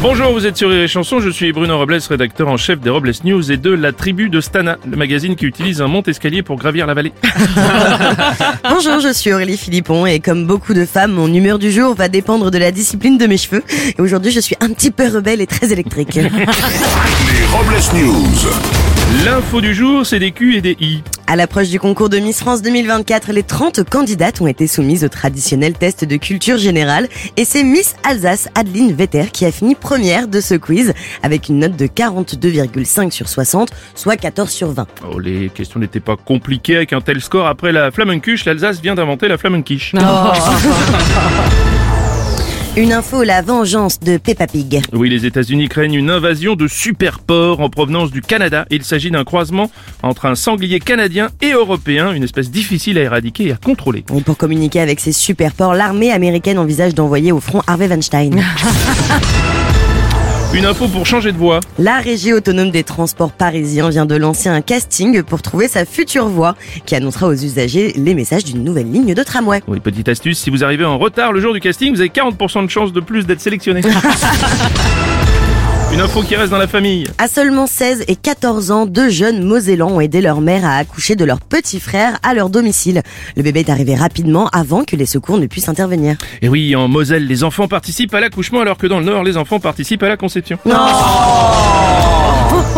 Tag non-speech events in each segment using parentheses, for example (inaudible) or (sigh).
Bonjour, vous êtes sur Rire et Chanson, je suis Bruno Robles, rédacteur en chef des Robles News et de La Tribu de Stana, le magazine qui utilise un monte-escalier pour gravir la vallée. (laughs) Bonjour, je suis Aurélie Philippon et comme beaucoup de femmes, mon humeur du jour va dépendre de la discipline de mes cheveux. Et aujourd'hui, je suis un petit peu rebelle et très électrique. (laughs) Les Robles News. L'info du jour, c'est des Q et des I. À l'approche du concours de Miss France 2024, les 30 candidates ont été soumises au traditionnel test de culture générale et c'est Miss Alsace Adeline Vetter qui a fini première de ce quiz avec une note de 42,5 sur 60, soit 14 sur 20. Oh, les questions n'étaient pas compliquées avec un tel score. Après la flamencuche, l'Alsace vient d'inventer la flamenquiche. (laughs) Une info, la vengeance de Peppa Pig. Oui, les États-Unis craignent une invasion de super porcs en provenance du Canada. Il s'agit d'un croisement entre un sanglier canadien et européen, une espèce difficile à éradiquer et à contrôler. Et pour communiquer avec ces super ports, l'armée américaine envisage d'envoyer au front Harvey Weinstein. (laughs) Une info pour changer de voie. La régie autonome des transports parisiens vient de lancer un casting pour trouver sa future voie qui annoncera aux usagers les messages d'une nouvelle ligne de tramway. Oui, petite astuce, si vous arrivez en retard le jour du casting, vous avez 40% de chance de plus d'être sélectionné. (laughs) Une info qui reste dans la famille. À seulement 16 et 14 ans, deux jeunes Mosellans ont aidé leur mère à accoucher de leur petit frère à leur domicile. Le bébé est arrivé rapidement avant que les secours ne puissent intervenir. Et oui, en Moselle, les enfants participent à l'accouchement alors que dans le Nord, les enfants participent à la conception.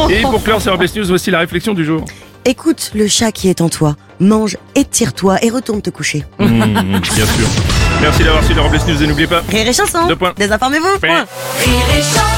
Et pour clore ces Robles News, voici la réflexion du jour. Écoute le chat qui est en toi, mange, étire-toi et retourne te coucher. Mmh, bien sûr. Merci d'avoir suivi les Robles News et n'oubliez pas... Rire et chanson Deux points. Désinformez-vous Point. point. Rire et chanson